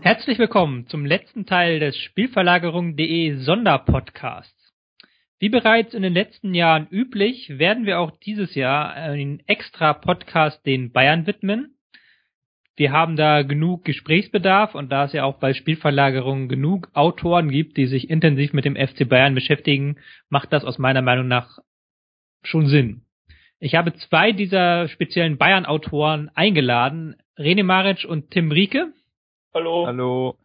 Herzlich willkommen zum letzten Teil des Spielverlagerung.de Sonderpodcasts. Wie bereits in den letzten Jahren üblich, werden wir auch dieses Jahr einen extra Podcast den Bayern widmen. Wir haben da genug Gesprächsbedarf und da es ja auch bei Spielverlagerungen genug Autoren gibt, die sich intensiv mit dem FC Bayern beschäftigen, macht das aus meiner Meinung nach schon Sinn. Ich habe zwei dieser speziellen Bayern-Autoren eingeladen, René Maric und Tim Rieke. Hallo. Hallo.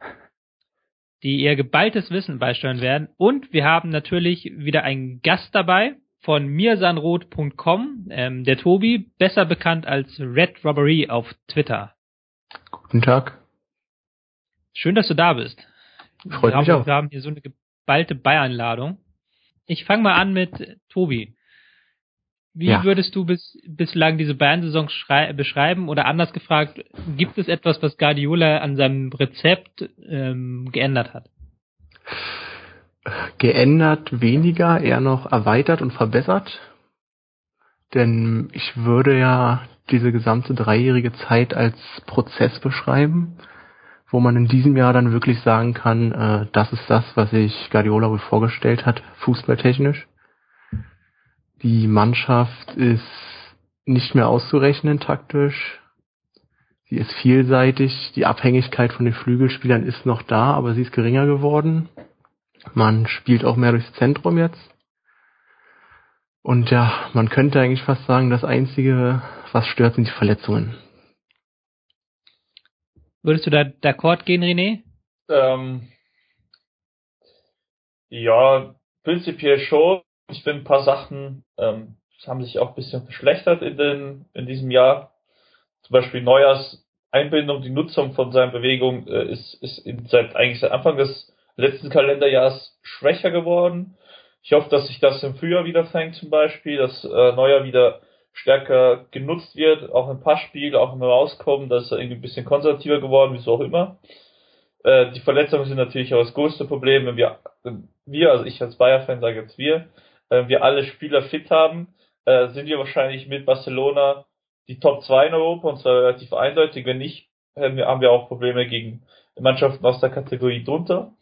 Die ihr geballtes Wissen beisteuern werden. Und wir haben natürlich wieder einen Gast dabei von mirsanrot.com, ähm, der Tobi, besser bekannt als Red Robbery auf Twitter. Guten Tag. Schön, dass du da bist. Freut wir mich haben, auch. Wir haben hier so eine geballte Bayern-Ladung. Ich fange mal an mit Tobi. Wie Ja. würdest du bis, bislang diese Bayern-Saison schrei- beschreiben? Oder anders gefragt, gibt es etwas, was Guardiola an seinem Rezept ähm, geändert hat? Geändert weniger, eher noch erweitert und verbessert. Denn ich würde ja diese gesamte dreijährige Zeit als Prozess beschreiben, wo man in diesem Jahr dann wirklich sagen kann, äh, das ist das, was sich Guardiola wohl vorgestellt hat, fußballtechnisch. Die Mannschaft ist nicht mehr auszurechnen taktisch. Sie ist vielseitig. Die Abhängigkeit von den Flügelspielern ist noch da, aber sie ist geringer geworden. Man spielt auch mehr durchs Zentrum jetzt. Und ja, man könnte eigentlich fast sagen, das Einzige, was stört, sind die Verletzungen. Würdest du da d'accord gehen, René? Ähm, ja, prinzipiell schon. Ich finde ein paar Sachen ähm, haben sich auch ein bisschen verschlechtert in, den, in diesem Jahr. Zum Beispiel Neujahrs Einbindung, die Nutzung von seinen Bewegungen äh, ist, ist in, seit eigentlich seit Anfang des letzten Kalenderjahrs schwächer geworden. Ich hoffe, dass sich das im Frühjahr wieder fängt zum Beispiel, dass äh, Neujahr wieder stärker genutzt wird, auch im Passspiel, auch im Rauskommen, dass er irgendwie ein bisschen konservativer geworden, wieso auch immer. Äh, die Verletzungen sind natürlich auch das größte Problem, wenn wir, wir, also ich als Bayer-Fan sage jetzt wir, wenn wir alle Spieler fit haben, äh, sind wir wahrscheinlich mit Barcelona die Top 2 in Europa und zwar relativ eindeutig. Wenn nicht, haben wir auch Probleme gegen Mannschaften aus der Kategorie drunter.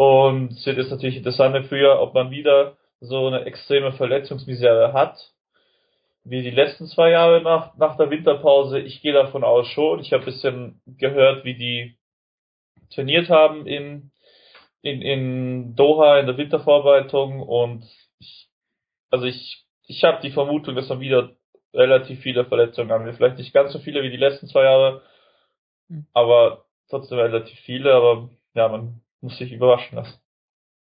Und es wird jetzt natürlich interessant Frühjahr, ob man wieder so eine extreme Verletzungsmisere hat, wie die letzten zwei Jahre nach, nach der Winterpause. Ich gehe davon aus schon. Ich habe ein bisschen gehört, wie die trainiert haben in, in, in Doha in der Wintervorbereitung und ich, also ich, ich habe die Vermutung, dass man wieder relativ viele Verletzungen haben wird. Vielleicht nicht ganz so viele wie die letzten zwei Jahre, Mhm. aber trotzdem relativ viele, aber ja, man muss sich überraschen lassen.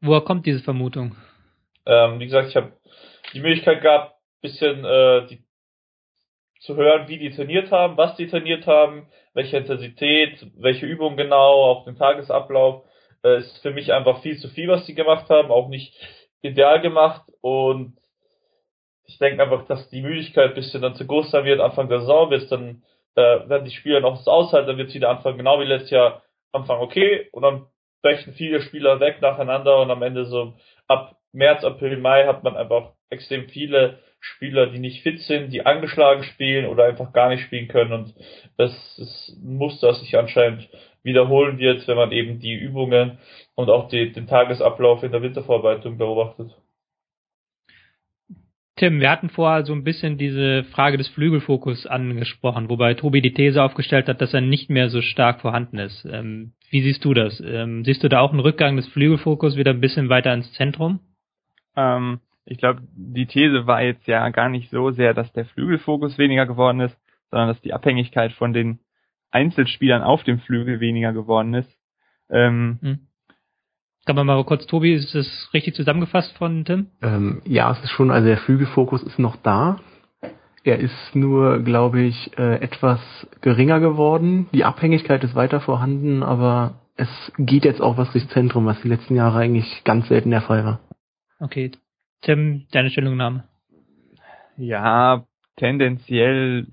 Woher kommt diese Vermutung? Ähm, wie gesagt, ich habe die Möglichkeit gehabt, bisschen äh, die, zu hören, wie die trainiert haben, was die trainiert haben, welche Intensität, welche Übung genau, auch den Tagesablauf. Äh, ist für mich einfach viel zu viel, was die gemacht haben, auch nicht ideal gemacht und ich denke einfach, dass die Müdigkeit ein bisschen dann zu groß sein wird. Anfang der Saison wird dann, äh, werden die Spieler noch das aushalten, dann wird es wieder anfangen, genau wie letztes Jahr, anfangen okay und dann brechen viele Spieler weg nacheinander und am Ende so ab März, April, Mai hat man einfach extrem viele Spieler, die nicht fit sind, die angeschlagen spielen oder einfach gar nicht spielen können und das ist ein Muster, das sich anscheinend wiederholen wird, wenn man eben die Übungen und auch die, den Tagesablauf in der Wintervorbereitung beobachtet. Tim, wir hatten vorher so ein bisschen diese Frage des Flügelfokus angesprochen, wobei Tobi die These aufgestellt hat, dass er nicht mehr so stark vorhanden ist. Ähm, wie siehst du das? Ähm, siehst du da auch einen Rückgang des Flügelfokus wieder ein bisschen weiter ins Zentrum? Ähm, ich glaube, die These war jetzt ja gar nicht so sehr, dass der Flügelfokus weniger geworden ist, sondern dass die Abhängigkeit von den Einzelspielern auf dem Flügel weniger geworden ist. Ähm, Hm. Kann man mal kurz, Tobi, ist das richtig zusammengefasst von Tim? Ähm, ja, es ist schon, also der Flügelfokus ist noch da. Er ist nur, glaube ich, äh, etwas geringer geworden. Die Abhängigkeit ist weiter vorhanden, aber es geht jetzt auch was durchs Zentrum, was die letzten Jahre eigentlich ganz selten der Fall war. Okay. Tim, deine Stellungnahme. ja, tendenziell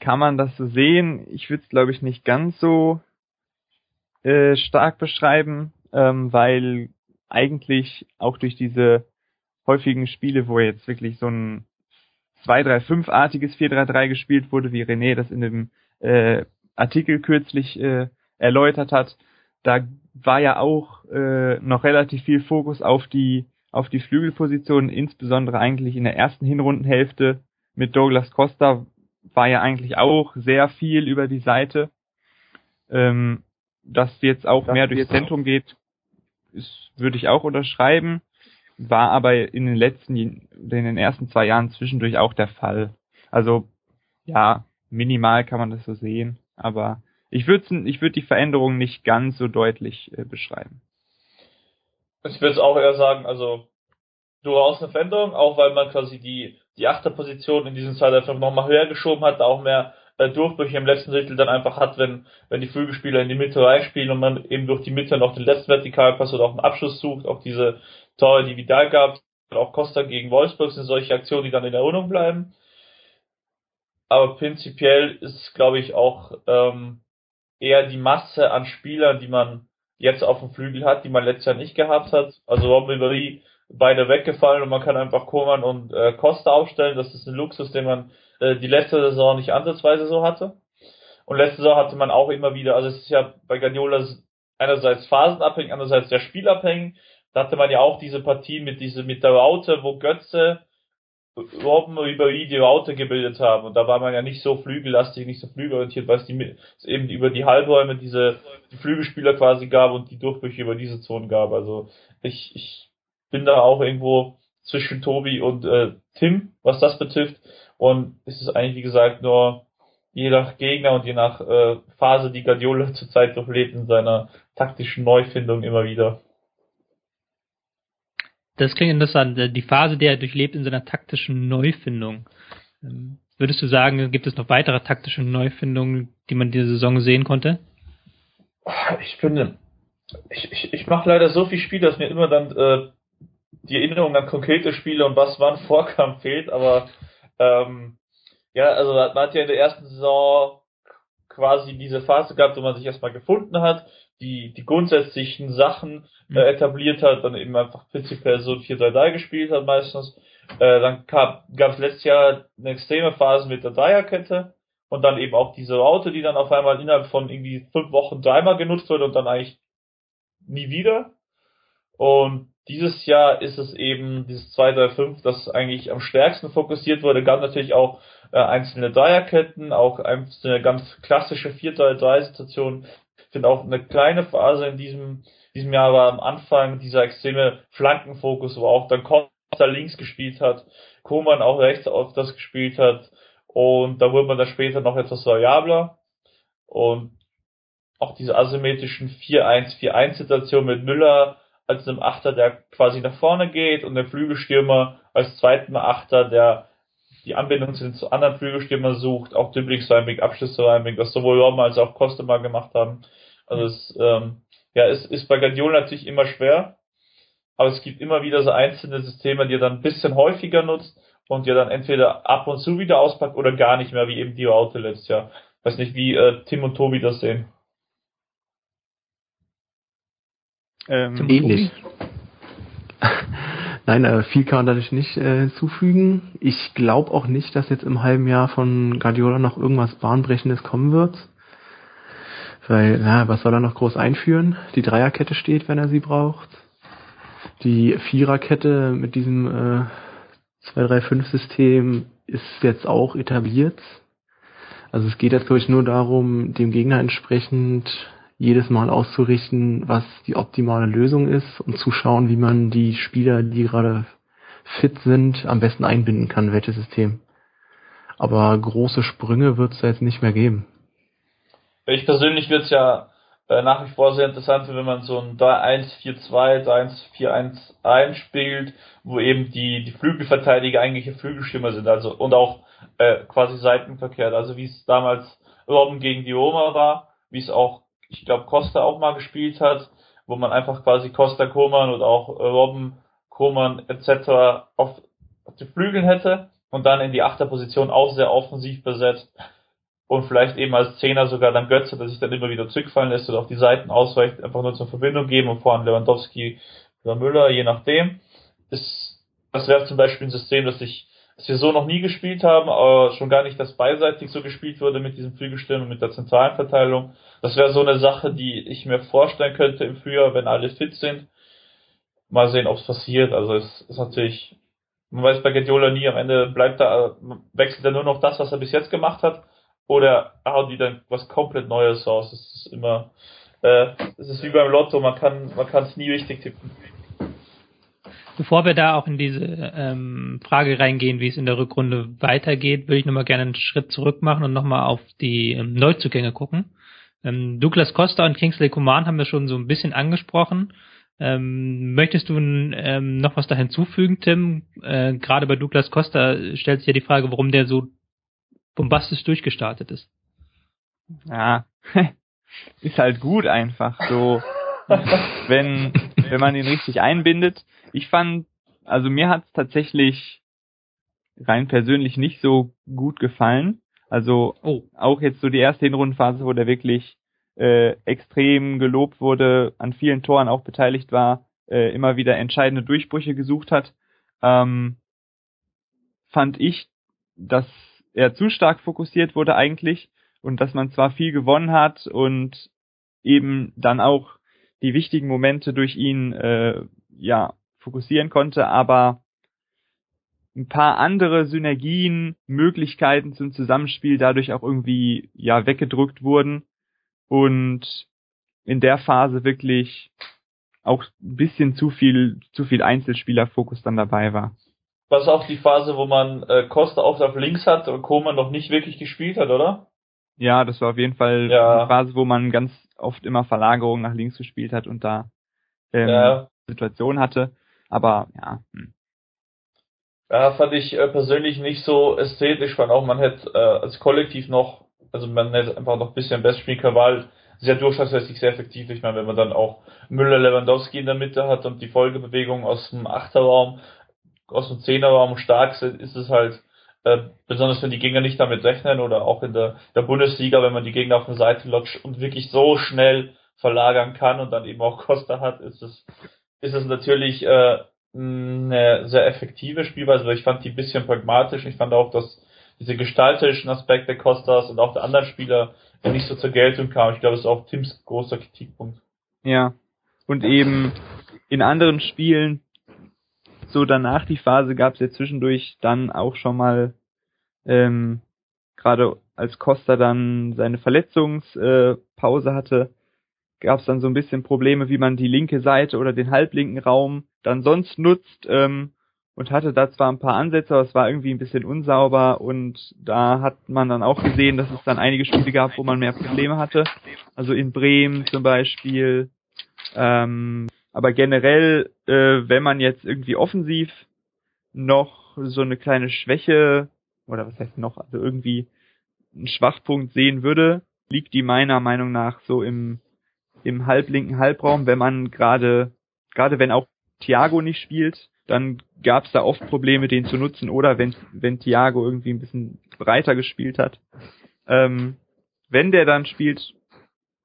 kann man das so sehen. Ich würde es, glaube ich, nicht ganz so äh, stark beschreiben, ähm, weil eigentlich auch durch diese häufigen Spiele, wo jetzt wirklich so ein 2-3-5-artiges 4-3-3 gespielt wurde, wie René das in dem äh, Artikel kürzlich äh, erläutert hat, da war ja auch äh, noch relativ viel Fokus auf die auf die Flügelposition, insbesondere eigentlich in der ersten Hinrundenhälfte mit Douglas Costa war ja eigentlich auch sehr viel über die Seite. Ähm, dass jetzt auch das mehr durchs Zentrum geht, ist, würde ich auch unterschreiben, war aber in den letzten, in den ersten zwei Jahren zwischendurch auch der Fall. Also ja, minimal kann man das so sehen, aber ich würde ich würde die Veränderung nicht ganz so deutlich äh, beschreiben. Ich würde es auch eher sagen, also durchaus eine Veränderung, auch weil man quasi die die Achterposition in diesem Zeitalter nochmal höher geschoben hat, auch mehr äh, Durchbrüche im letzten Drittel dann einfach hat, wenn, wenn die Flügelspieler in die Mitte reinspielen und man eben durch die Mitte noch den letzten Vertikalpass oder auch einen Abschluss sucht, auch diese Tore, die Vidal gab, auch Costa gegen Wolfsburg sind solche Aktionen, die dann in Erinnerung bleiben. Aber prinzipiell ist, glaube ich, auch ähm, eher die Masse an Spielern, die man jetzt auf dem Flügel hat, die man letztes Jahr nicht gehabt hat. Also Robin Ribéry beide weggefallen und man kann einfach Koman und äh, Costa aufstellen. Das ist ein Luxus, den man äh, die letzte Saison nicht ansatzweise so hatte. Und letzte Saison hatte man auch immer wieder, also es ist ja bei Guardiola einerseits phasenabhängig, andererseits sehr spielabhängig. Da hatte man ja auch diese Partie mit diese mit der Raute, wo Götze Robben über die Raute gebildet haben. Und da war man ja nicht so flügellastig, nicht so flügelorientiert, weil es, die, eben über die Halbräume diese die Flügelspieler quasi gab und die Durchbrüche über diese Zonen gab. Also ich, ich bin da auch irgendwo zwischen Tobi und äh, Tim, was das betrifft. Und es ist eigentlich, wie gesagt, nur je nach Gegner und je nach äh, Phase, die Guardiola zurzeit durchlebt in seiner taktischen Neufindung immer wieder. Das klingt interessant. Äh, die Phase, die er durchlebt in seiner taktischen Neufindung. Ähm, würdest du sagen, gibt es noch weitere taktische Neufindungen, die man diese Saison sehen konnte? Ich finde, ich, ich, ich mache leider so viel Spiel, dass mir immer dann äh, die Erinnerung an konkrete Spiele und was wann vorkam fehlt, aber ähm, ja, also man hat ja in der ersten Saison quasi diese Phase gehabt, wo man sich erstmal gefunden hat, die, die grundsätzlichen Sachen äh, mhm. etabliert hat, dann eben einfach prinzipiell so ein 4-3-3 gespielt hat meistens. Äh, dann gab es letztes Jahr eine extreme Phase mit der Dreierkette und dann eben auch diese Raute, die dann auf einmal innerhalb von irgendwie fünf Wochen dreimal genutzt wird und dann eigentlich nie wieder. Und dieses Jahr ist es eben dieses 2-3-5, das eigentlich am stärksten fokussiert wurde. Gab natürlich auch äh, einzelne Dreierketten, auch einzelne ganz klassische 4-3-3-Situationen. Ich finde auch eine kleine Phase in diesem, diesem Jahr war am Anfang dieser extreme Flankenfokus, wo auch dann Costa links gespielt hat, Koman auch rechts auf das gespielt hat und da wurde man dann später noch etwas variabler und auch diese asymmetrischen 4-1-4-1-Situationen mit Müller als einem Achter, der quasi nach vorne geht und der Flügelstürmer als zweiten Achter, der die Anbindung zu den anderen Flügelstürmern sucht, auch Dribblingsräumig, Abschlussräumig, was sowohl Roma als auch Costa mal gemacht haben. Also es, ähm, ja, es ist bei Guardiola natürlich immer schwer, aber es gibt immer wieder so einzelne Systeme, die er dann ein bisschen häufiger nutzt und die er dann entweder ab und zu wieder auspackt oder gar nicht mehr, wie eben die Auto letztes Jahr. Weiß nicht, wie äh, Tim und Tobi das sehen. Ähm, Ähnlich. Nein, äh, viel kann man dadurch nicht äh, hinzufügen. Ich glaube auch nicht, dass jetzt im halben Jahr von Guardiola noch irgendwas Bahnbrechendes kommen wird. Weil, na, was soll er noch groß einführen? Die Dreierkette steht, wenn er sie braucht. Die Viererkette mit diesem äh, 2-3-5-System ist jetzt auch etabliert. Also es geht jetzt, glaube ich, nur darum, dem Gegner entsprechend jedes Mal auszurichten, was die optimale Lösung ist und zu schauen, wie man die Spieler, die gerade fit sind, am besten einbinden kann, welches System. Aber große Sprünge wird es jetzt nicht mehr geben. Ich persönlich würde es ja äh, nach wie vor sehr interessant, wenn man so ein 3-1-4-2, 3-1-4-1 einspielt, wo eben die, die Flügelverteidiger eigentliche Flügelstürmer sind, also und auch äh, quasi seitenverkehrt, also wie es damals Robben gegen die Roma war, wie es auch ich glaube, Costa auch mal gespielt hat, wo man einfach quasi Costa Koman oder auch äh, Robben Koman etc. auf, auf die Flügeln hätte und dann in die Achterposition auch sehr offensiv besetzt und vielleicht eben als Zehner sogar dann Götze, dass sich dann immer wieder zurückfallen lässt oder auf die Seiten ausweicht, einfach nur zur Verbindung geben und vorne Lewandowski oder Müller, je nachdem. Ist das wäre zum Beispiel ein System, das ich das wir so noch nie gespielt haben, aber schon gar nicht das beiseitig so gespielt wurde mit diesem Flügelstimmen und mit der zentralen Verteilung. Das wäre so eine Sache, die ich mir vorstellen könnte im Frühjahr, wenn alle fit sind. Mal sehen, ob es passiert. Also es ist natürlich, man weiß bei Guardiola nie, am Ende bleibt da, wechselt er nur noch das, was er bis jetzt gemacht hat, oder hauen die dann was komplett Neues raus. Es ist immer, äh, es ist wie beim Lotto, man kann, man kann es nie richtig tippen. Bevor wir da auch in diese ähm, Frage reingehen, wie es in der Rückrunde weitergeht, würde ich nochmal gerne einen Schritt zurück machen und nochmal auf die ähm, Neuzugänge gucken. Ähm, Douglas Costa und Kingsley Coman haben wir schon so ein bisschen angesprochen. Ähm, möchtest du ähm, noch was da hinzufügen, Tim? Äh, Gerade bei Douglas Costa stellt sich ja die Frage, warum der so bombastisch durchgestartet ist. Ja, ist halt gut einfach so, wenn wenn man ihn richtig einbindet ich fand, also mir hat es tatsächlich rein persönlich nicht so gut gefallen. Also oh. auch jetzt so die erste Hinrundenphase, wo der wirklich äh, extrem gelobt wurde, an vielen Toren auch beteiligt war, äh, immer wieder entscheidende Durchbrüche gesucht hat, ähm, fand ich, dass er zu stark fokussiert wurde eigentlich und dass man zwar viel gewonnen hat und eben dann auch die wichtigen Momente durch ihn äh, ja fokussieren konnte, aber ein paar andere Synergien, Möglichkeiten zum Zusammenspiel dadurch auch irgendwie ja weggedrückt wurden und in der Phase wirklich auch ein bisschen zu viel zu viel Einzelspielerfokus dann dabei war. Was auch die Phase, wo man äh, Costa oft auf links hat und Koman noch nicht wirklich gespielt hat, oder? Ja, das war auf jeden Fall ja. eine Phase, wo man ganz oft immer Verlagerungen nach links gespielt hat und da ähm, ja. Situation hatte. Aber ja. Hm. Ja, fand ich äh, persönlich nicht so ästhetisch, fand auch, man hätte äh, als Kollektiv noch, also man hätte einfach noch ein bisschen können, weil sehr durchschlagsmäßig sehr effektiv. Ich meine, wenn man dann auch Müller Lewandowski in der Mitte hat und die Folgebewegung aus dem Achterraum, aus dem Zehnerraum stark sind, ist es halt, äh, besonders wenn die Gegner nicht damit rechnen oder auch in der, der Bundesliga, wenn man die Gegner auf der Seite lockt und wirklich so schnell verlagern kann und dann eben auch Costa hat, ist es ist es natürlich äh, eine sehr effektive Spielweise, weil ich fand die ein bisschen pragmatisch. Ich fand auch, dass diese gestalterischen Aspekte Costas und auch der anderen Spieler nicht so zur Geltung kamen. Ich glaube, das ist auch Tims großer Kritikpunkt. Ja. Und eben in anderen Spielen, so danach die Phase, gab es ja zwischendurch dann auch schon mal, ähm, gerade als Costa dann seine Verletzungspause hatte, gab es dann so ein bisschen Probleme, wie man die linke Seite oder den halblinken Raum dann sonst nutzt ähm, und hatte da zwar ein paar Ansätze, aber es war irgendwie ein bisschen unsauber und da hat man dann auch gesehen, dass es dann einige Spiele gab, wo man mehr Probleme hatte. Also in Bremen zum Beispiel. Ähm, aber generell, äh, wenn man jetzt irgendwie offensiv noch so eine kleine Schwäche oder was heißt noch, also irgendwie einen Schwachpunkt sehen würde, liegt die meiner Meinung nach so im im halblinken Halbraum, wenn man gerade, gerade wenn auch Thiago nicht spielt, dann gab es da oft Probleme, den zu nutzen. Oder wenn, wenn Thiago irgendwie ein bisschen breiter gespielt hat. Ähm, wenn der dann spielt,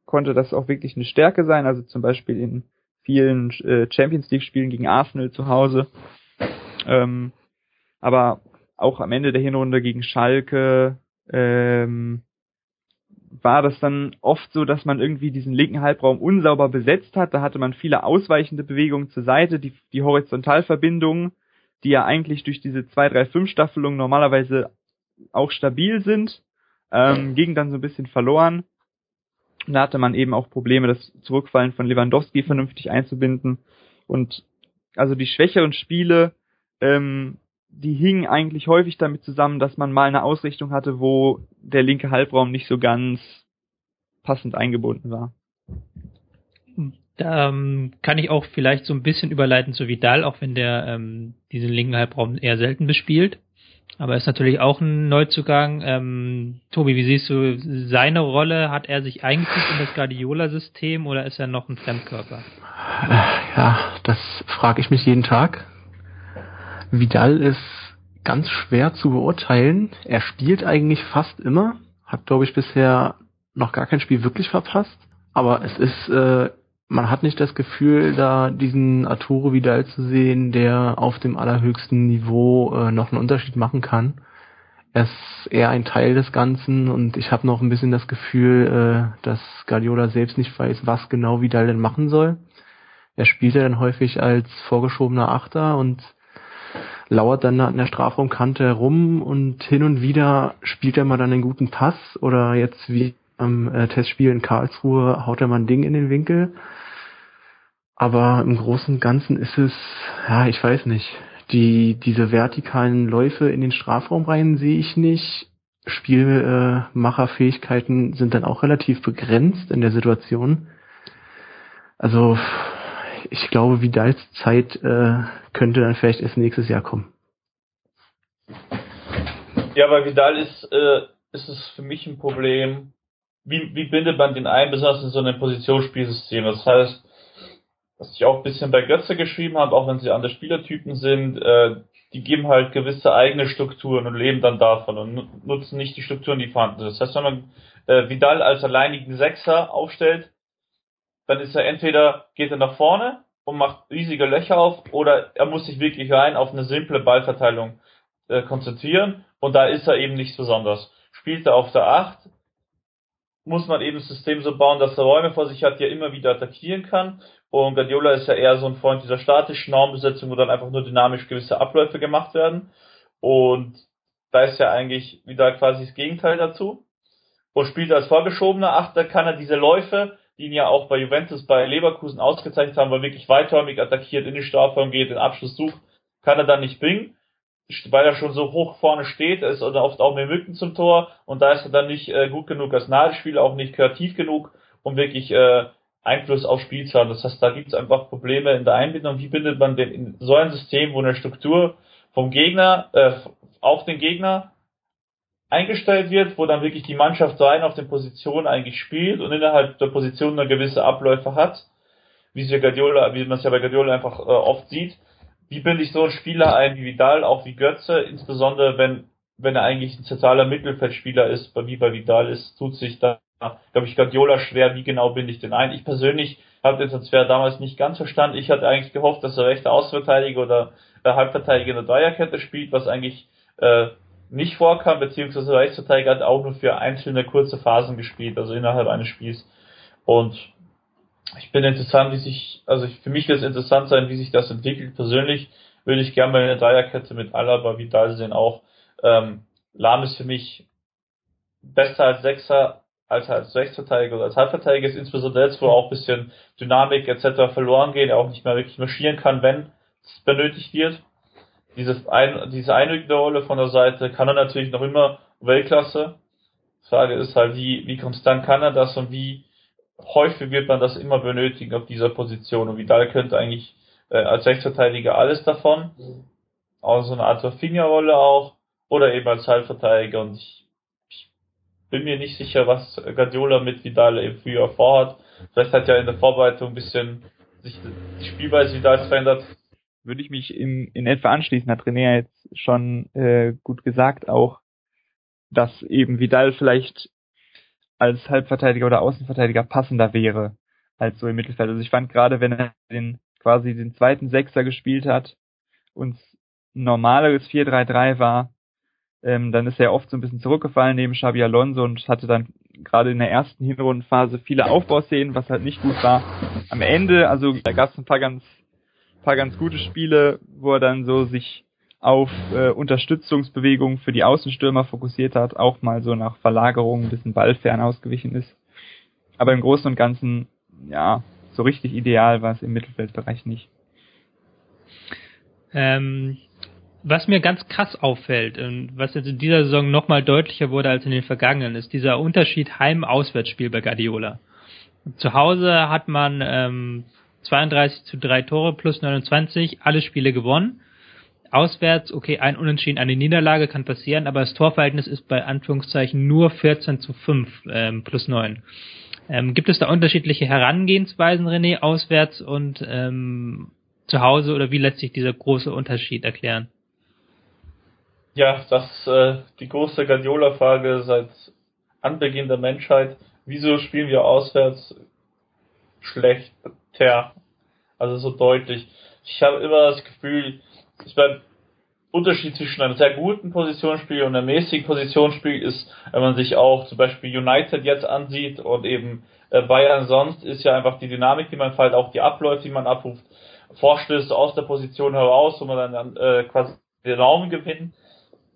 konnte das auch wirklich eine Stärke sein, also zum Beispiel in vielen äh, Champions League Spielen gegen Arsenal zu Hause. Ähm, aber auch am Ende der Hinrunde gegen Schalke, ähm, war das dann oft so, dass man irgendwie diesen linken Halbraum unsauber besetzt hat. Da hatte man viele ausweichende Bewegungen zur Seite, die, die Horizontalverbindungen, die ja eigentlich durch diese 2-3-5-Staffelung normalerweise auch stabil sind, ähm, ging dann so ein bisschen verloren. Da hatte man eben auch Probleme, das Zurückfallen von Lewandowski vernünftig einzubinden. Und also die schwächeren Spiele ähm, die hingen eigentlich häufig damit zusammen, dass man mal eine Ausrichtung hatte, wo der linke Halbraum nicht so ganz passend eingebunden war. Da ähm, kann ich auch vielleicht so ein bisschen überleiten zu Vidal, auch wenn der ähm, diesen linken Halbraum eher selten bespielt. Aber ist natürlich auch ein Neuzugang. Ähm, Tobi, wie siehst du seine Rolle? Hat er sich eingefügt in das Guardiola-System oder ist er noch ein Fremdkörper? Ja, das frage ich mich jeden Tag. Vidal ist ganz schwer zu beurteilen. Er spielt eigentlich fast immer, hat glaube ich bisher noch gar kein Spiel wirklich verpasst. Aber es ist äh, man hat nicht das Gefühl, da diesen Arturo Vidal zu sehen, der auf dem allerhöchsten Niveau äh, noch einen Unterschied machen kann. Er ist eher ein Teil des Ganzen und ich habe noch ein bisschen das Gefühl, äh, dass Guardiola selbst nicht weiß, was genau Vidal denn machen soll. Er spielt ja dann häufig als vorgeschobener Achter und lauert dann an der Strafraumkante herum und hin und wieder spielt er mal dann einen guten Pass oder jetzt wie am äh, Testspiel in Karlsruhe haut er mal ein Ding in den Winkel. Aber im Großen und Ganzen ist es, ja, ich weiß nicht. Die, diese vertikalen Läufe in den Strafraum rein sehe ich nicht. Spielmacherfähigkeiten sind dann auch relativ begrenzt in der Situation. Also ich glaube, Vidals Zeit äh, könnte dann vielleicht erst nächstes Jahr kommen. Ja, bei Vidal ist, äh, ist es für mich ein Problem, wie, wie bindet man den ein, besonders in so einem Positionsspielsystem. Das heißt, was ich auch ein bisschen bei Götze geschrieben habe, auch wenn sie andere Spielertypen sind, äh, die geben halt gewisse eigene Strukturen und leben dann davon und nutzen nicht die Strukturen, die vorhanden sind. Das heißt, wenn man äh, Vidal als alleinigen Sechser aufstellt, dann ist er entweder geht er nach vorne und macht riesige Löcher auf oder er muss sich wirklich rein auf eine simple Ballverteilung äh, konzentrieren und da ist er eben nicht besonders. Spielt er auf der Acht, muss man eben das System so bauen, dass er Räume vor sich hat, die er immer wieder attackieren kann. Und Guardiola ist ja eher so ein Freund dieser statischen Normbesetzung, wo dann einfach nur dynamisch gewisse Abläufe gemacht werden. Und da ist ja eigentlich wieder quasi das Gegenteil dazu. Und spielt als vorgeschobener Achter, kann er diese Läufe, die ihn ja auch bei Juventus, bei Leverkusen ausgezeichnet haben, weil wirklich weiträumig attackiert, in die Strafraum geht, den Abschluss sucht, kann er dann nicht bringen weil er schon so hoch vorne steht, ist oder oft auch mehr Mücken zum Tor und da ist er dann nicht äh, gut genug als Nadelspieler, auch nicht kreativ genug, um wirklich äh, Einfluss aufs Spiel zu haben. Das heißt, da gibt es einfach Probleme in der Einbindung. Wie bindet man denn in so ein System, wo eine Struktur vom Gegner äh, auf den Gegner eingestellt wird, wo dann wirklich die Mannschaft rein auf den Positionen eigentlich spielt und innerhalb der Position eine gewisse Abläufe hat, wie ja Guardiola, wie man es ja bei Guardiola einfach äh, oft sieht, wie binde ich so einen Spieler ein wie Vidal, auch wie Götze, insbesondere wenn, wenn er eigentlich ein zentraler Mittelfeldspieler ist, wie bei Vidal ist, tut sich da, glaube ich, Guardiola schwer, wie genau binde ich den ein. Ich persönlich habe den Transfer damals nicht ganz verstanden. Ich hatte eigentlich gehofft, dass er rechter Außenverteidiger oder äh, Halbverteidiger in der Dreierkette spielt, was eigentlich äh, nicht vorkam, beziehungsweise Rechtsverteidiger hat auch nur für einzelne kurze Phasen gespielt, also innerhalb eines Spiels. Und ich bin interessant, wie sich, also für mich wird es interessant sein, wie sich das entwickelt. Persönlich würde ich gerne mal eine Dreierkette mit Alaba, Vidal sehen auch. Ähm, Lahm ist für mich besser als Sechser, als als Rechtsverteidiger oder als Halbverteidiger ist insbesondere jetzt, wo auch ein bisschen Dynamik etc. verloren geht, er auch nicht mehr wirklich marschieren kann, wenn es benötigt wird. Diese, ein, diese einrückende Rolle von der Seite kann er natürlich noch immer Weltklasse. Frage ist halt, wie, wie konstant kann er das und wie häufig wird man das immer benötigen auf dieser Position. Und Vidal könnte eigentlich äh, als Rechtsverteidiger alles davon. Mhm. Auch so eine Art Fingerrolle auch. Oder eben als Halbverteidiger. Und ich, ich bin mir nicht sicher, was Guardiola mit Vidal im Frühjahr vorhat. Vielleicht hat ja in der Vorbereitung ein bisschen sich die Spielweise Vidals verändert. Würde ich mich in, in etwa anschließen, hat René jetzt schon äh, gut gesagt auch, dass eben Vidal vielleicht als Halbverteidiger oder Außenverteidiger passender wäre als so im Mittelfeld. Also ich fand gerade, wenn er den quasi den zweiten Sechser gespielt hat und normaleres 4-3-3 war, ähm, dann ist er oft so ein bisschen zurückgefallen neben Xabi Alonso und hatte dann gerade in der ersten Hinrundenphase viele Aufbauszenen, was halt nicht gut war. Am Ende, also da gab es ein paar ganz, paar ganz gute Spiele, wo er dann so sich auf äh, Unterstützungsbewegungen für die Außenstürmer fokussiert hat, auch mal so nach Verlagerung ein bisschen ballfern ausgewichen ist. Aber im Großen und Ganzen, ja, so richtig ideal war es im Mittelfeldbereich nicht. Ähm, was mir ganz krass auffällt und was jetzt in dieser Saison nochmal deutlicher wurde als in den vergangenen, ist dieser Unterschied Heim-Auswärtsspiel bei Guardiola. Zu Hause hat man ähm, 32 zu 3 Tore plus 29, alle Spiele gewonnen auswärts, okay, ein Unentschieden, eine Niederlage kann passieren, aber das Torverhältnis ist bei Anführungszeichen nur 14 zu 5 ähm, plus 9. Ähm, gibt es da unterschiedliche Herangehensweisen, René, auswärts und ähm, zu Hause oder wie lässt sich dieser große Unterschied erklären? Ja, das äh, die große Guardiola-Frage seit Anbeginn der Menschheit. Wieso spielen wir auswärts schlechter. Also so deutlich. Ich habe immer das Gefühl, ich beim Unterschied zwischen einem sehr guten Positionsspiel und einem mäßigen Positionsspiel ist, wenn man sich auch zum Beispiel United jetzt ansieht und eben äh, Bayern sonst, ist ja einfach die Dynamik, die man fällt, auch die Abläufe, die man abruft, Vorstöße aus der Position heraus, wo man dann äh, quasi den Raumgewinn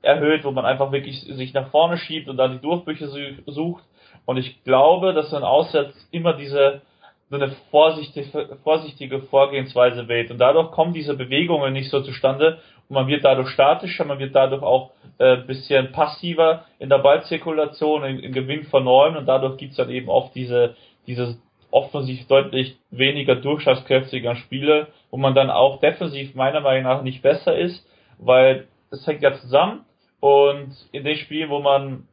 erhöht, wo man einfach wirklich sich nach vorne schiebt und dann die Durchbrüche sucht. Und ich glaube, dass man auswärts immer diese so eine vorsichtige, vorsichtige Vorgehensweise wählt. Und dadurch kommen diese Bewegungen nicht so zustande. Und man wird dadurch statischer, man wird dadurch auch äh, bisschen passiver in der Ballzirkulation, im, im Gewinn von Räumen und dadurch gibt's dann eben oft diese, diese offensiv deutlich weniger durchschlagskräftiger Spiele, wo man dann auch defensiv meiner Meinung nach nicht besser ist, weil es hängt ja zusammen. Und in den Spielen, wo man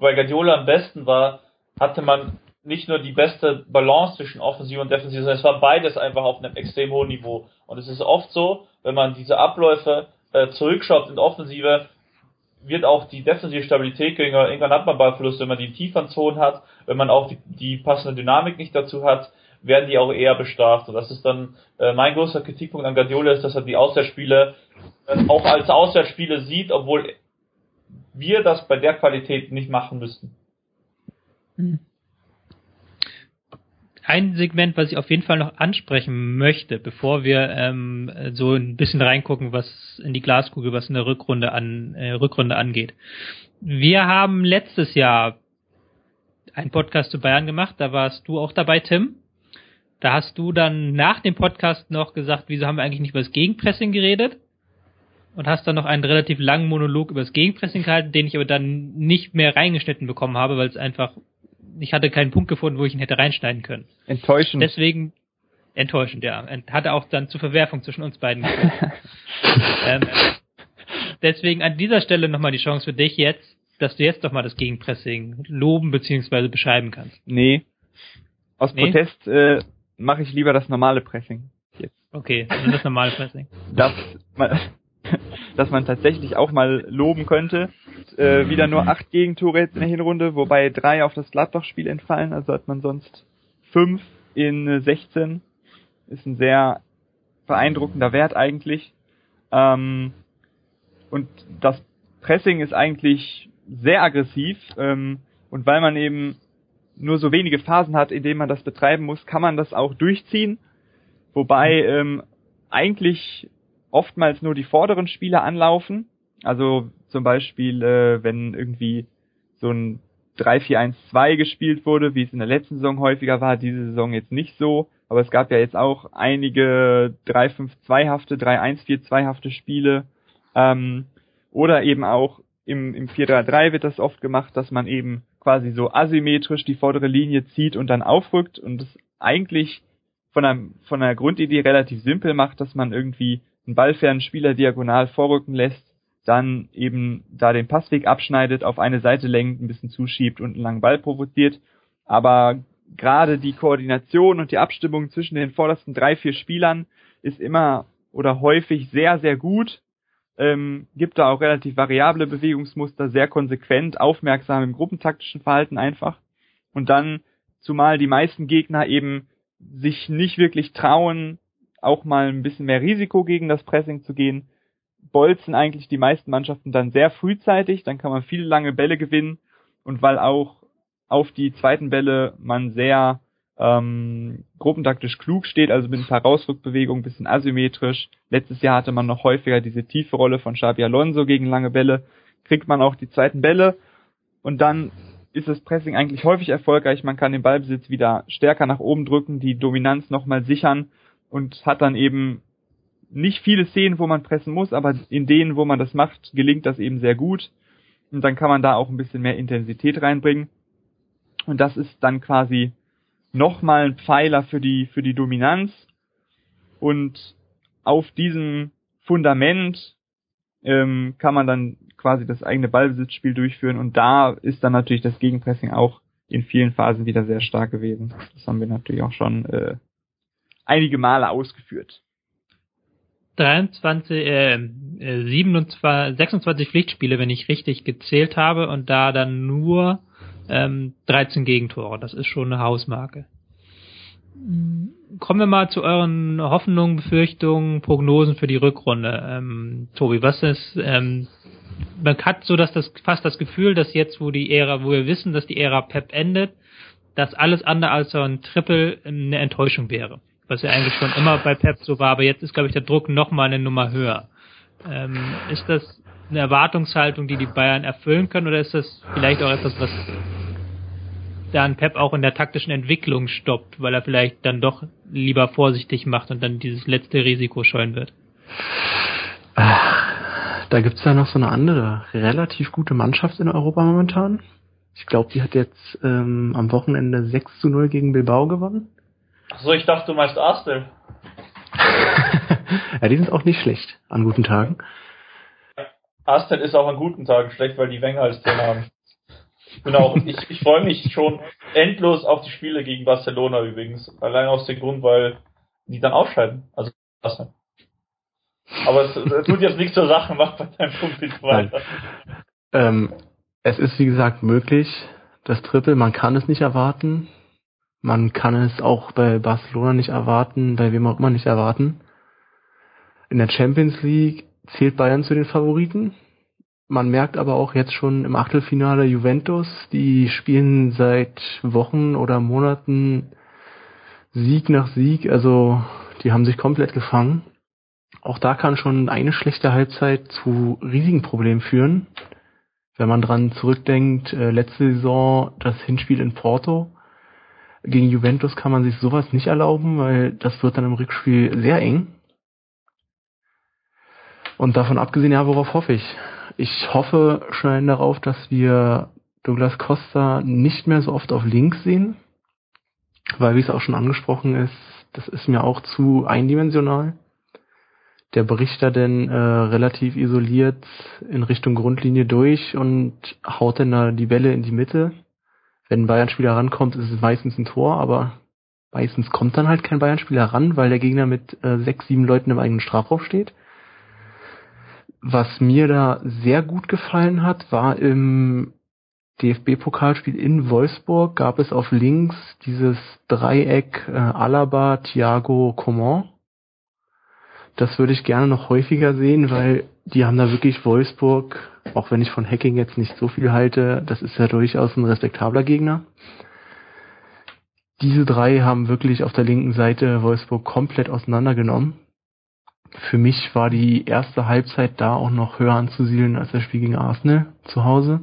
bei Guardiola am besten war, hatte man nicht nur die beste Balance zwischen Offensiv und Defensiv, sondern es war beides einfach auf einem extrem hohen Niveau. Und es ist oft so, wenn man diese Abläufe äh, zurückschaut in Offensive, wird auch die defensive Stabilität geringer. Irgendwann hat man Ballverlust, wenn man die tieferen Zonen hat, wenn man auch die, die passende Dynamik nicht dazu hat, werden die auch eher bestraft. Und das ist dann äh, mein großer Kritikpunkt an Guardiola ist, dass er die Auswärtsspiele äh, auch als Auswärtsspiele sieht, obwohl wir das bei der Qualität nicht machen müssten. Mhm ein Segment, was ich auf jeden Fall noch ansprechen möchte, bevor wir ähm, so ein bisschen reingucken, was in die Glaskugel, was in der Rückrunde an äh, Rückrunde angeht. Wir haben letztes Jahr einen Podcast zu Bayern gemacht, da warst du auch dabei, Tim. Da hast du dann nach dem Podcast noch gesagt, wieso haben wir eigentlich nicht über das Gegenpressing geredet? Und hast dann noch einen relativ langen Monolog über das Gegenpressing gehalten, den ich aber dann nicht mehr reingeschnitten bekommen habe, weil es einfach ich hatte keinen Punkt gefunden, wo ich ihn hätte reinschneiden können. Enttäuschend. Deswegen enttäuschend, ja. Hatte auch dann zur Verwerfung zwischen uns beiden. ähm, deswegen an dieser Stelle nochmal die Chance für dich jetzt, dass du jetzt doch mal das Gegenpressing loben bzw. beschreiben kannst. Nee. Aus nee? Protest äh, mache ich lieber das normale Pressing. Jetzt. Okay, also das normale Pressing. Das, dass man tatsächlich auch mal loben könnte. Äh, wieder nur acht Gegentore jetzt in der Hinrunde, wobei drei auf das Gladbach-Spiel entfallen, also hat man sonst fünf in 16. Ist ein sehr beeindruckender Wert eigentlich. Ähm, und das Pressing ist eigentlich sehr aggressiv ähm, und weil man eben nur so wenige Phasen hat, in denen man das betreiben muss, kann man das auch durchziehen. Wobei ähm, eigentlich oftmals nur die vorderen Spieler anlaufen. Also zum Beispiel, äh, wenn irgendwie so ein 3-4-1-2 gespielt wurde, wie es in der letzten Saison häufiger war, diese Saison jetzt nicht so. Aber es gab ja jetzt auch einige 3-5-2-hafte, 3-1-4-2-hafte Spiele. Ähm, oder eben auch im, im 4-3-3 wird das oft gemacht, dass man eben quasi so asymmetrisch die vordere Linie zieht und dann aufrückt und das eigentlich von einer, von einer Grundidee relativ simpel macht, dass man irgendwie einen ballfernen Spieler diagonal vorrücken lässt, dann eben da den Passweg abschneidet, auf eine Seite lenkt, ein bisschen zuschiebt und einen langen Ball provoziert. Aber gerade die Koordination und die Abstimmung zwischen den vordersten drei, vier Spielern ist immer oder häufig sehr, sehr gut. Ähm, gibt da auch relativ variable Bewegungsmuster, sehr konsequent, aufmerksam im gruppentaktischen Verhalten einfach. Und dann, zumal die meisten Gegner eben sich nicht wirklich trauen, auch mal ein bisschen mehr Risiko gegen das Pressing zu gehen, bolzen eigentlich die meisten Mannschaften dann sehr frühzeitig, dann kann man viele lange Bälle gewinnen und weil auch auf die zweiten Bälle man sehr ähm, gruppentaktisch klug steht, also mit ein paar Rausrückbewegungen, bisschen asymmetrisch. Letztes Jahr hatte man noch häufiger diese tiefe Rolle von Xabi Alonso gegen lange Bälle, kriegt man auch die zweiten Bälle und dann ist das Pressing eigentlich häufig erfolgreich. Man kann den Ballbesitz wieder stärker nach oben drücken, die Dominanz nochmal sichern und hat dann eben nicht viele Szenen, wo man pressen muss, aber in denen, wo man das macht, gelingt das eben sehr gut. Und dann kann man da auch ein bisschen mehr Intensität reinbringen. Und das ist dann quasi nochmal ein Pfeiler für die, für die Dominanz. Und auf diesem Fundament ähm, kann man dann quasi das eigene Ballbesitzspiel durchführen. Und da ist dann natürlich das Gegenpressing auch in vielen Phasen wieder sehr stark gewesen. Das haben wir natürlich auch schon äh, einige Male ausgeführt. 23, äh, 27, äh, 26 Pflichtspiele, wenn ich richtig gezählt habe, und da dann nur ähm, 13 Gegentore. Das ist schon eine Hausmarke. kommen wir mal zu euren Hoffnungen, Befürchtungen, Prognosen für die Rückrunde. Ähm, Tobi, was ist, ähm, man hat so dass das fast das Gefühl, dass jetzt, wo die Ära, wo wir wissen, dass die Ära Pep endet, dass alles andere als so ein Triple eine Enttäuschung wäre. Was ja eigentlich schon immer bei Pep so war, aber jetzt ist, glaube ich, der Druck noch mal eine Nummer höher. Ähm, ist das eine Erwartungshaltung, die die Bayern erfüllen können, oder ist das vielleicht auch etwas, was dann Pep auch in der taktischen Entwicklung stoppt, weil er vielleicht dann doch lieber vorsichtig macht und dann dieses letzte Risiko scheuen wird? Da gibt's ja noch so eine andere, relativ gute Mannschaft in Europa momentan. Ich glaube, die hat jetzt ähm, am Wochenende 6 zu 0 gegen Bilbao gewonnen. Achso, ich dachte, du meinst Arsenal. ja, die sind auch nicht schlecht an guten Tagen. Arsenal ist auch an guten Tagen schlecht, weil die Wenger als Trainer haben. Genau, ich, ich freue mich schon endlos auf die Spiele gegen Barcelona übrigens. Allein aus dem Grund, weil die dann ausscheiden. Also Arsenal. Aber es, es tut jetzt nichts zur Sache, macht bei deinem Punkt nicht weiter. Ähm, es ist wie gesagt möglich, das Triple, man kann es nicht erwarten. Man kann es auch bei Barcelona nicht erwarten, bei wem auch immer nicht erwarten. In der Champions League zählt Bayern zu den Favoriten. Man merkt aber auch jetzt schon im Achtelfinale Juventus, die spielen seit Wochen oder Monaten Sieg nach Sieg, also die haben sich komplett gefangen. Auch da kann schon eine schlechte Halbzeit zu riesigen Problemen führen. Wenn man dran zurückdenkt, äh, letzte Saison das Hinspiel in Porto gegen Juventus kann man sich sowas nicht erlauben, weil das wird dann im Rückspiel sehr eng. Und davon abgesehen, ja, worauf hoffe ich? Ich hoffe schon darauf, dass wir Douglas Costa nicht mehr so oft auf links sehen, weil, wie es auch schon angesprochen ist, das ist mir auch zu eindimensional. Der bricht da denn äh, relativ isoliert in Richtung Grundlinie durch und haut dann da die Bälle in die Mitte. Wenn ein Bayern-Spieler rankommt, ist es meistens ein Tor, aber meistens kommt dann halt kein Bayern-Spieler ran, weil der Gegner mit äh, sechs, sieben Leuten im eigenen Strafraum steht. Was mir da sehr gut gefallen hat, war im DFB-Pokalspiel in Wolfsburg gab es auf links dieses Dreieck äh, Alaba, Thiago, Coman. Das würde ich gerne noch häufiger sehen, weil die haben da wirklich Wolfsburg, auch wenn ich von Hacking jetzt nicht so viel halte, das ist ja durchaus ein respektabler Gegner. Diese drei haben wirklich auf der linken Seite Wolfsburg komplett auseinandergenommen für mich war die erste Halbzeit da auch noch höher anzusiedeln als das Spiel gegen Arsenal zu Hause.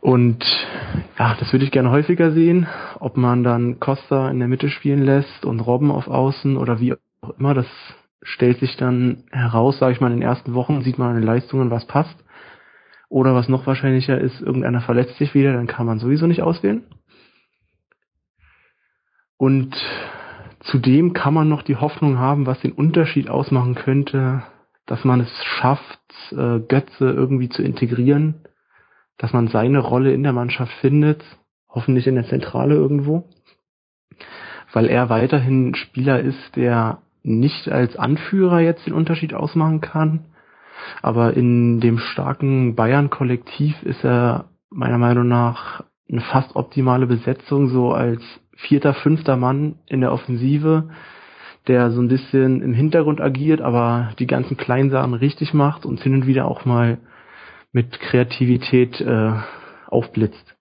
Und ja, das würde ich gerne häufiger sehen, ob man dann Costa in der Mitte spielen lässt und Robben auf Außen oder wie auch immer, das stellt sich dann heraus, sage ich mal, in den ersten Wochen sieht man an den Leistungen, was passt. Oder was noch wahrscheinlicher ist, irgendeiner verletzt sich wieder, dann kann man sowieso nicht auswählen. Und Zudem kann man noch die Hoffnung haben, was den Unterschied ausmachen könnte, dass man es schafft, äh, Götze irgendwie zu integrieren, dass man seine Rolle in der Mannschaft findet, hoffentlich in der Zentrale irgendwo, weil er weiterhin Spieler ist, der nicht als Anführer jetzt den Unterschied ausmachen kann, aber in dem starken Bayern-Kollektiv ist er meiner Meinung nach eine fast optimale Besetzung, so als vierter, fünfter Mann in der Offensive, der so ein bisschen im Hintergrund agiert, aber die ganzen kleinen richtig macht und hin und wieder auch mal mit Kreativität äh, aufblitzt.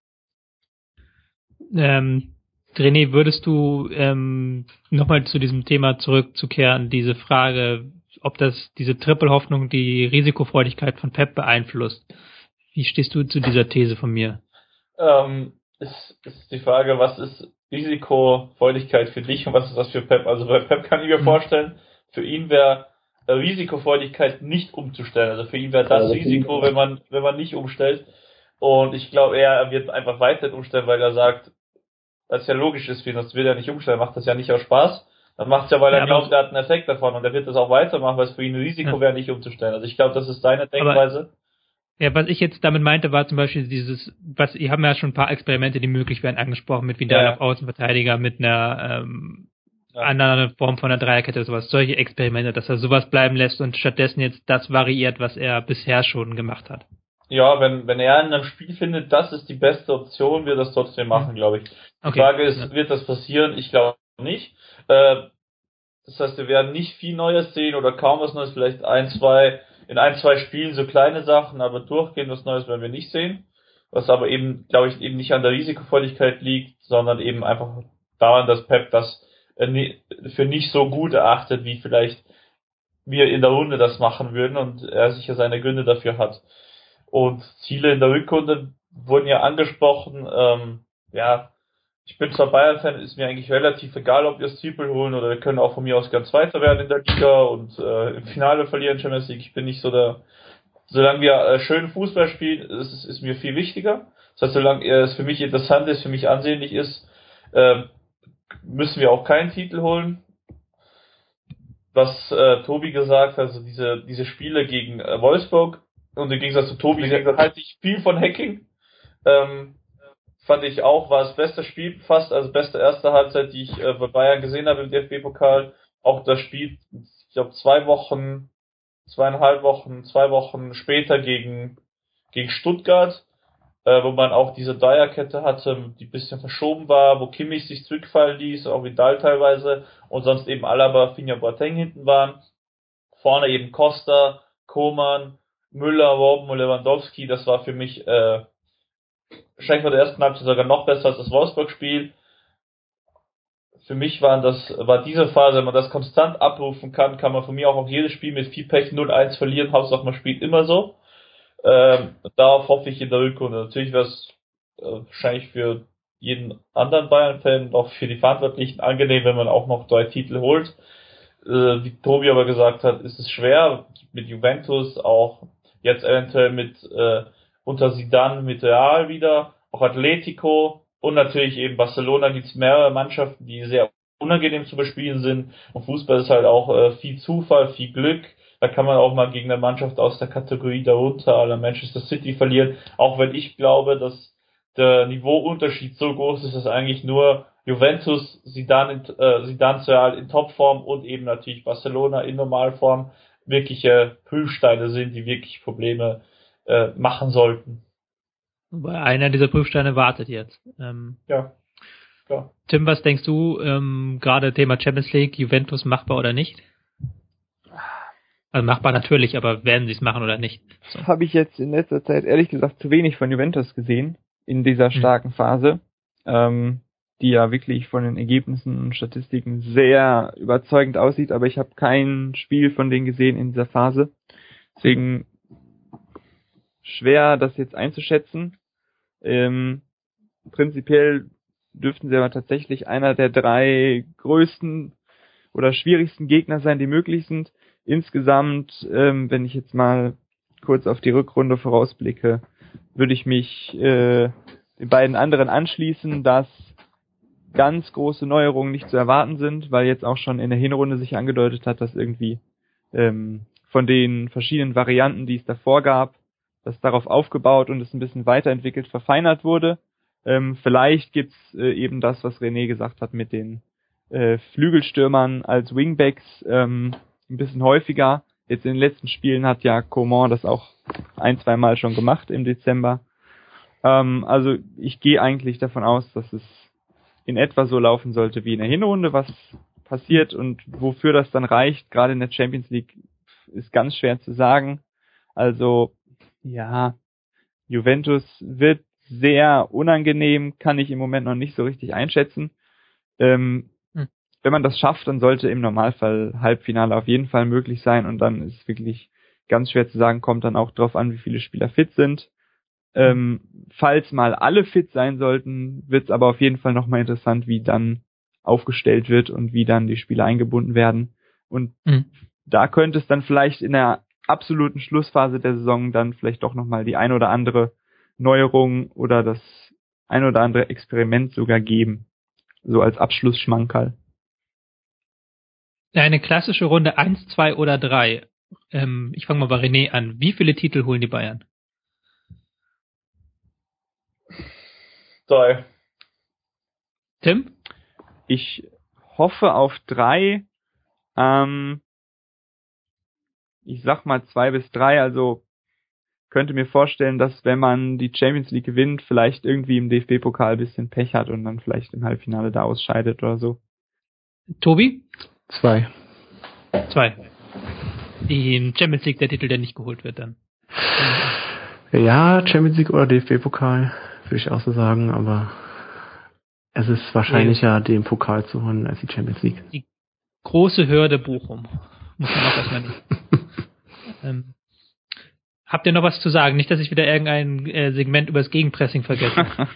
Ähm, René, würdest du ähm, nochmal zu diesem Thema zurückzukehren, diese Frage, ob das diese Triple-Hoffnung die Risikofreudigkeit von Pep beeinflusst? Wie stehst du zu dieser These von mir? Ähm, ist, ist die Frage, was ist Risikofreudigkeit für dich und was ist das für Pep? Also bei Pep kann ich mir mhm. vorstellen, für ihn wäre äh, Risikofreudigkeit nicht umzustellen. Also für ihn wäre das Risiko, wenn man, wenn man nicht umstellt. Und ich glaube, er wird einfach weiter umstellen, weil er sagt, das ja logisch ist für ihn, das will er nicht umstellen, macht das ja nicht aus Spaß. Dann macht es ja, weil er ja, glaubt, er hat einen Effekt davon und er wird das auch weitermachen, weil es für ihn ein Risiko ja. wäre, nicht umzustellen. Also ich glaube, das ist seine Denkweise. Aber ja, was ich jetzt damit meinte, war zum Beispiel dieses, was, ihr habt ja schon ein paar Experimente, die möglich wären, angesprochen, mit Vidal ja. auf Außenverteidiger, mit einer ähm, ja. anderen Form von einer Dreierkette oder sowas, solche Experimente, dass er sowas bleiben lässt und stattdessen jetzt das variiert, was er bisher schon gemacht hat. Ja, wenn, wenn er in einem Spiel findet, das ist die beste Option, wird das trotzdem machen, mhm. glaube ich. Die okay. Frage ist, wird das passieren? Ich glaube nicht. Äh, das heißt, wir werden nicht viel Neues sehen oder kaum was Neues, vielleicht ein, zwei, in ein, zwei Spielen so kleine Sachen, aber durchgehend was Neues werden wir nicht sehen. Was aber eben, glaube ich, eben nicht an der Risikofreudigkeit liegt, sondern eben einfach daran, dass Pep das äh, für nicht so gut erachtet, wie vielleicht wir in der Runde das machen würden und er sicher seine Gründe dafür hat. Und Ziele in der Rückrunde wurden ja angesprochen. Ähm, ja, ich bin zwar Bayern-Fan, ist mir eigentlich relativ egal, ob wir das Triple holen oder wir können auch von mir aus ganz weiter werden in der Liga und äh, im Finale verlieren Champions League. Ich bin nicht so der, solange wir äh, schön Fußball spielen, ist, ist, mir viel wichtiger. Das heißt, solange es für mich interessant ist, für mich ansehnlich ist, äh, müssen wir auch keinen Titel holen. Was äh, Tobi gesagt hat, also diese, diese Spiele gegen äh, Wolfsburg und im Gegensatz zu Tobi halte ich viel von Hacking. Ähm, fand ich auch, war das beste Spiel fast, also beste erste Halbzeit, die ich äh, bei Bayern gesehen habe im DFB-Pokal. Auch das Spiel, ich glaube, zwei Wochen, zweieinhalb Wochen, zwei Wochen später gegen, gegen Stuttgart, äh, wo man auch diese Dreierkette hatte, die bisschen verschoben war, wo Kimmich sich zurückfallen ließ, auch Vidal teilweise, und sonst eben Alaba, Finja Boateng hinten waren. Vorne eben Costa, Koman, Müller, Robben und Lewandowski, das war für mich äh, wahrscheinlich war der erste Halbzeit sogar noch besser als das Wolfsburg-Spiel. Für mich waren das, war diese Phase, wenn man das konstant abrufen kann, kann man von mir auch auf jedes Spiel mit viel Pech 0-1 verlieren. Hauptsache man spielt immer so. Ähm, darauf hoffe ich in der Rückrunde. Natürlich wäre es äh, wahrscheinlich für jeden anderen Bayern-Fan und auch für die Verantwortlichen angenehm, wenn man auch noch drei Titel holt. Äh, wie Tobi aber gesagt hat, ist es schwer mit Juventus, auch jetzt eventuell mit äh, unter Zidane mit Real wieder, auch Atletico und natürlich eben Barcelona gibt's mehrere Mannschaften, die sehr unangenehm zu bespielen sind. Und Fußball ist halt auch äh, viel Zufall, viel Glück. Da kann man auch mal gegen eine Mannschaft aus der Kategorie darunter, aller Manchester City verlieren. Auch wenn ich glaube, dass der Niveauunterschied so groß ist, dass eigentlich nur Juventus, Zidane, in, äh, Zidane Real in Topform und eben natürlich Barcelona in Normalform wirkliche Prüfsteine sind, die wirklich Probleme äh, machen sollten. Wobei einer dieser Prüfsteine wartet jetzt. Ähm, ja. Klar. Tim, was denkst du, ähm, gerade Thema Champions League, Juventus machbar oder nicht? Also machbar natürlich, aber werden sie es machen oder nicht? So. Habe ich jetzt in letzter Zeit ehrlich gesagt zu wenig von Juventus gesehen in dieser hm. starken mhm. Phase, ähm, die ja wirklich von den Ergebnissen und Statistiken sehr überzeugend aussieht, aber ich habe kein Spiel von denen gesehen in dieser Phase. Deswegen schwer, das jetzt einzuschätzen. Ähm, prinzipiell dürften sie aber tatsächlich einer der drei größten oder schwierigsten Gegner sein, die möglich sind. Insgesamt, ähm, wenn ich jetzt mal kurz auf die Rückrunde vorausblicke, würde ich mich äh, den beiden anderen anschließen, dass ganz große Neuerungen nicht zu erwarten sind, weil jetzt auch schon in der Hinrunde sich angedeutet hat, dass irgendwie ähm, von den verschiedenen Varianten, die es davor gab, das darauf aufgebaut und es ein bisschen weiterentwickelt, verfeinert wurde. Ähm, vielleicht gibt's äh, eben das, was René gesagt hat, mit den äh, Flügelstürmern als Wingbacks ähm, ein bisschen häufiger. Jetzt in den letzten Spielen hat ja Coman das auch ein, zwei Mal schon gemacht im Dezember. Ähm, also ich gehe eigentlich davon aus, dass es in etwa so laufen sollte wie in der Hinrunde, was passiert und wofür das dann reicht, gerade in der Champions League, ist ganz schwer zu sagen. Also ja, Juventus wird sehr unangenehm, kann ich im Moment noch nicht so richtig einschätzen. Ähm, hm. Wenn man das schafft, dann sollte im Normalfall Halbfinale auf jeden Fall möglich sein und dann ist es wirklich ganz schwer zu sagen, kommt dann auch drauf an, wie viele Spieler fit sind. Ähm, falls mal alle fit sein sollten, wird es aber auf jeden Fall nochmal interessant, wie dann aufgestellt wird und wie dann die Spieler eingebunden werden. Und mhm. da könnte es dann vielleicht in der absoluten Schlussphase der Saison dann vielleicht doch nochmal die ein oder andere Neuerung oder das ein oder andere Experiment sogar geben. So als Abschlussschmankerl. Eine klassische Runde 1, 2 oder 3. Ähm, ich fange mal bei René an. Wie viele Titel holen die Bayern? Drei. Tim? Ich hoffe auf drei. Ähm, ich sag mal zwei bis drei, also könnte mir vorstellen, dass wenn man die Champions League gewinnt, vielleicht irgendwie im DFB-Pokal ein bisschen Pech hat und dann vielleicht im Halbfinale da ausscheidet oder so. Tobi? Zwei. Zwei. Die Champions League der Titel, der nicht geholt wird dann. Ja, Champions League oder DFB-Pokal, würde ich auch so sagen, aber es ist wahrscheinlicher, nee. den Pokal zu holen als die Champions League. Die große Hürde Bochum. Muss man auch erstmal nicht. ähm, habt ihr noch was zu sagen? Nicht, dass ich wieder irgendein äh, Segment über das Gegenpressing vergesse.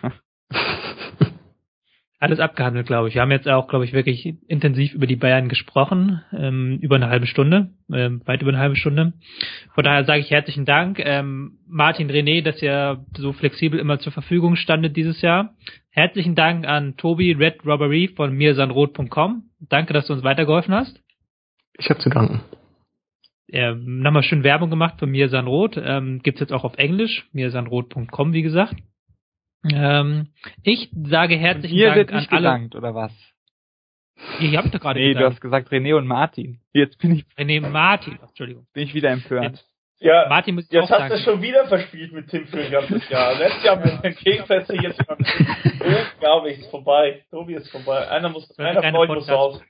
Alles abgehandelt, glaube ich. Wir haben jetzt auch, glaube ich, wirklich intensiv über die Bayern gesprochen, ähm, über eine halbe Stunde, ähm, weit über eine halbe Stunde. Von daher sage ich herzlichen Dank, ähm, Martin René, dass ihr so flexibel immer zur Verfügung standet dieses Jahr. Herzlichen Dank an Tobi Red Robbery von mirsanrot.com. Danke, dass du uns weitergeholfen hast. Ich habe zu danken. Äh, nochmal schön Werbung gemacht von Mirsanrot. Ähm, gibt's jetzt auch auf Englisch, mirsanrot.com, wie gesagt. Ähm, ich sage herzlichen Hier Dank wird nicht an alle. gedankt, oder was? Hier, hier habe ich doch gerade Nee, gesagt. du hast gesagt René und Martin. Jetzt bin ich, René Martin, Entschuldigung. bin ich wieder empört. Ja, Martin muss ich jetzt auch hast du schon wieder verspielt mit Tim für ein ganzes Jahr. Letztes Jahr mit dem Gegenfeste, jetzt beim glaube ich, ist vorbei. Tobi ist vorbei. Einer muss, Wird einer euch muss raus.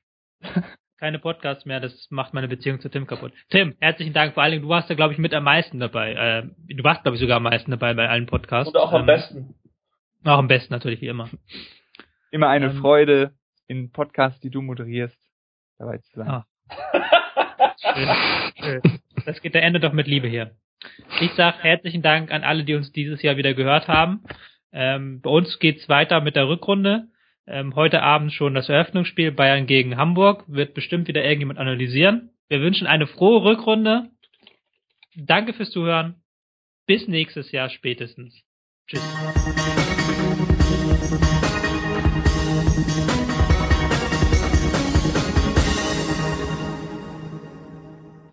Keine Podcasts mehr, das macht meine Beziehung zu Tim kaputt. Tim, herzlichen Dank. Vor allen Dingen, du warst da, glaube ich, mit am meisten dabei. Äh, du warst, glaube ich, sogar am meisten dabei bei allen Podcasts. Und auch am Ähm, besten. Auch am besten natürlich, wie immer. Immer eine Ähm, Freude, in Podcasts, die du moderierst, dabei zu sein. Ah. Schön. Schön. Das geht der Ende doch mit Liebe hier. Ich sage herzlichen Dank an alle, die uns dieses Jahr wieder gehört haben. Ähm, bei uns geht's weiter mit der Rückrunde. Ähm, heute Abend schon das Eröffnungsspiel Bayern gegen Hamburg. Wird bestimmt wieder irgendjemand analysieren. Wir wünschen eine frohe Rückrunde. Danke fürs Zuhören. Bis nächstes Jahr spätestens. Tschüss.